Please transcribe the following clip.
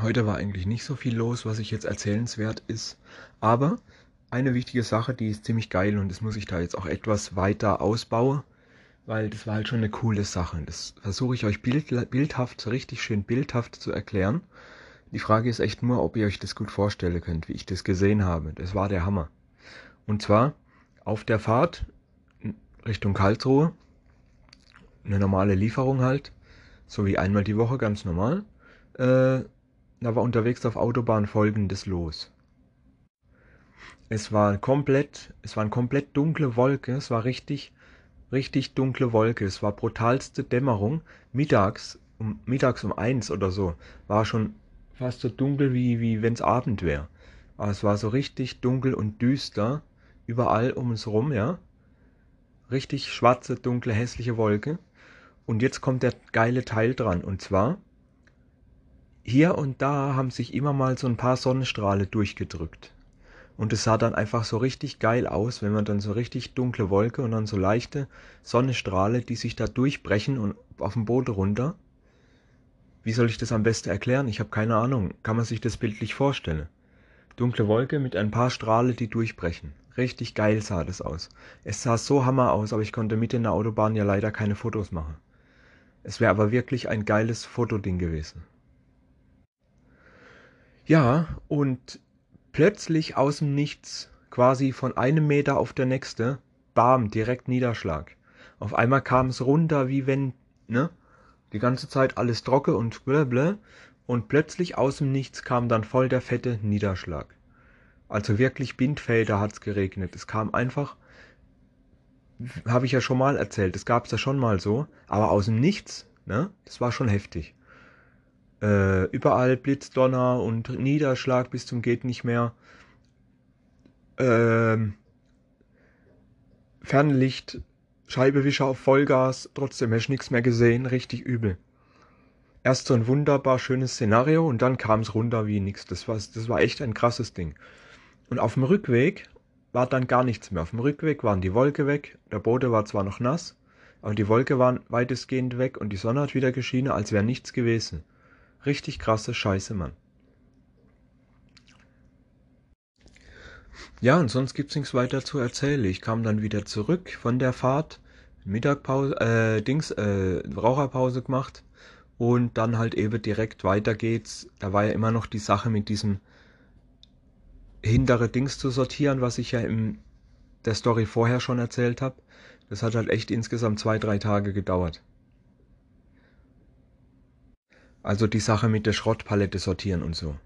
Heute war eigentlich nicht so viel los, was ich jetzt erzählenswert ist. Aber eine wichtige Sache, die ist ziemlich geil und das muss ich da jetzt auch etwas weiter ausbauen, weil das war halt schon eine coole Sache. Das versuche ich euch bild, bildhaft, richtig schön bildhaft zu erklären. Die Frage ist echt nur, ob ihr euch das gut vorstellen könnt, wie ich das gesehen habe. Das war der Hammer. Und zwar auf der Fahrt Richtung Karlsruhe, eine normale Lieferung halt, so wie einmal die Woche, ganz normal. Äh, da war unterwegs auf Autobahn folgendes los. Es war komplett, es waren komplett dunkle Wolke, es war richtig, richtig dunkle Wolke, es war brutalste Dämmerung. Mittags, um, mittags um eins oder so, war schon fast so dunkel wie, wie wenn's Abend wäre. Aber es war so richtig dunkel und düster, überall um uns rum, ja. Richtig schwarze, dunkle, hässliche Wolke. Und jetzt kommt der geile Teil dran, und zwar, hier und da haben sich immer mal so ein paar Sonnenstrahle durchgedrückt. Und es sah dann einfach so richtig geil aus, wenn man dann so richtig dunkle Wolke und dann so leichte Sonnenstrahle, die sich da durchbrechen und auf den Boden runter. Wie soll ich das am besten erklären? Ich habe keine Ahnung. Kann man sich das bildlich vorstellen? Dunkle Wolke mit ein paar Strahle, die durchbrechen. Richtig geil sah das aus. Es sah so hammer aus, aber ich konnte mit in der Autobahn ja leider keine Fotos machen. Es wäre aber wirklich ein geiles Fotoding gewesen. Ja, und plötzlich aus dem Nichts, quasi von einem Meter auf der nächste, bam, direkt Niederschlag. Auf einmal kam es runter, wie wenn, ne? Die ganze Zeit alles trocken und blablabla. Und plötzlich aus dem Nichts kam dann voll der fette Niederschlag. Also wirklich Bindfelder hat's geregnet. Es kam einfach, habe ich ja schon mal erzählt, das gab's ja schon mal so, aber aus dem Nichts, ne? Das war schon heftig. Äh, überall Blitzdonner und Niederschlag bis zum geht nicht mehr. Ähm, Fernlicht, Scheibewischer auf Vollgas, trotzdem hast du nichts mehr gesehen, richtig übel. Erst so ein wunderbar schönes Szenario und dann kam es runter wie nichts. Das war, das war echt ein krasses Ding. Und auf dem Rückweg war dann gar nichts mehr. Auf dem Rückweg waren die Wolke weg, der Boden war zwar noch nass, aber die Wolke waren weitestgehend weg und die Sonne hat wieder geschienen, als wäre nichts gewesen. Richtig krasse Scheiße, Mann. Ja, und sonst gibt's nichts weiter zu erzählen. Ich kam dann wieder zurück von der Fahrt, Mittagpause, äh, Dings, äh, Raucherpause gemacht und dann halt eben direkt weiter geht's. Da war ja immer noch die Sache mit diesem hintere Dings zu sortieren, was ich ja in der Story vorher schon erzählt habe. Das hat halt echt insgesamt zwei, drei Tage gedauert. Also die Sache mit der Schrottpalette sortieren und so.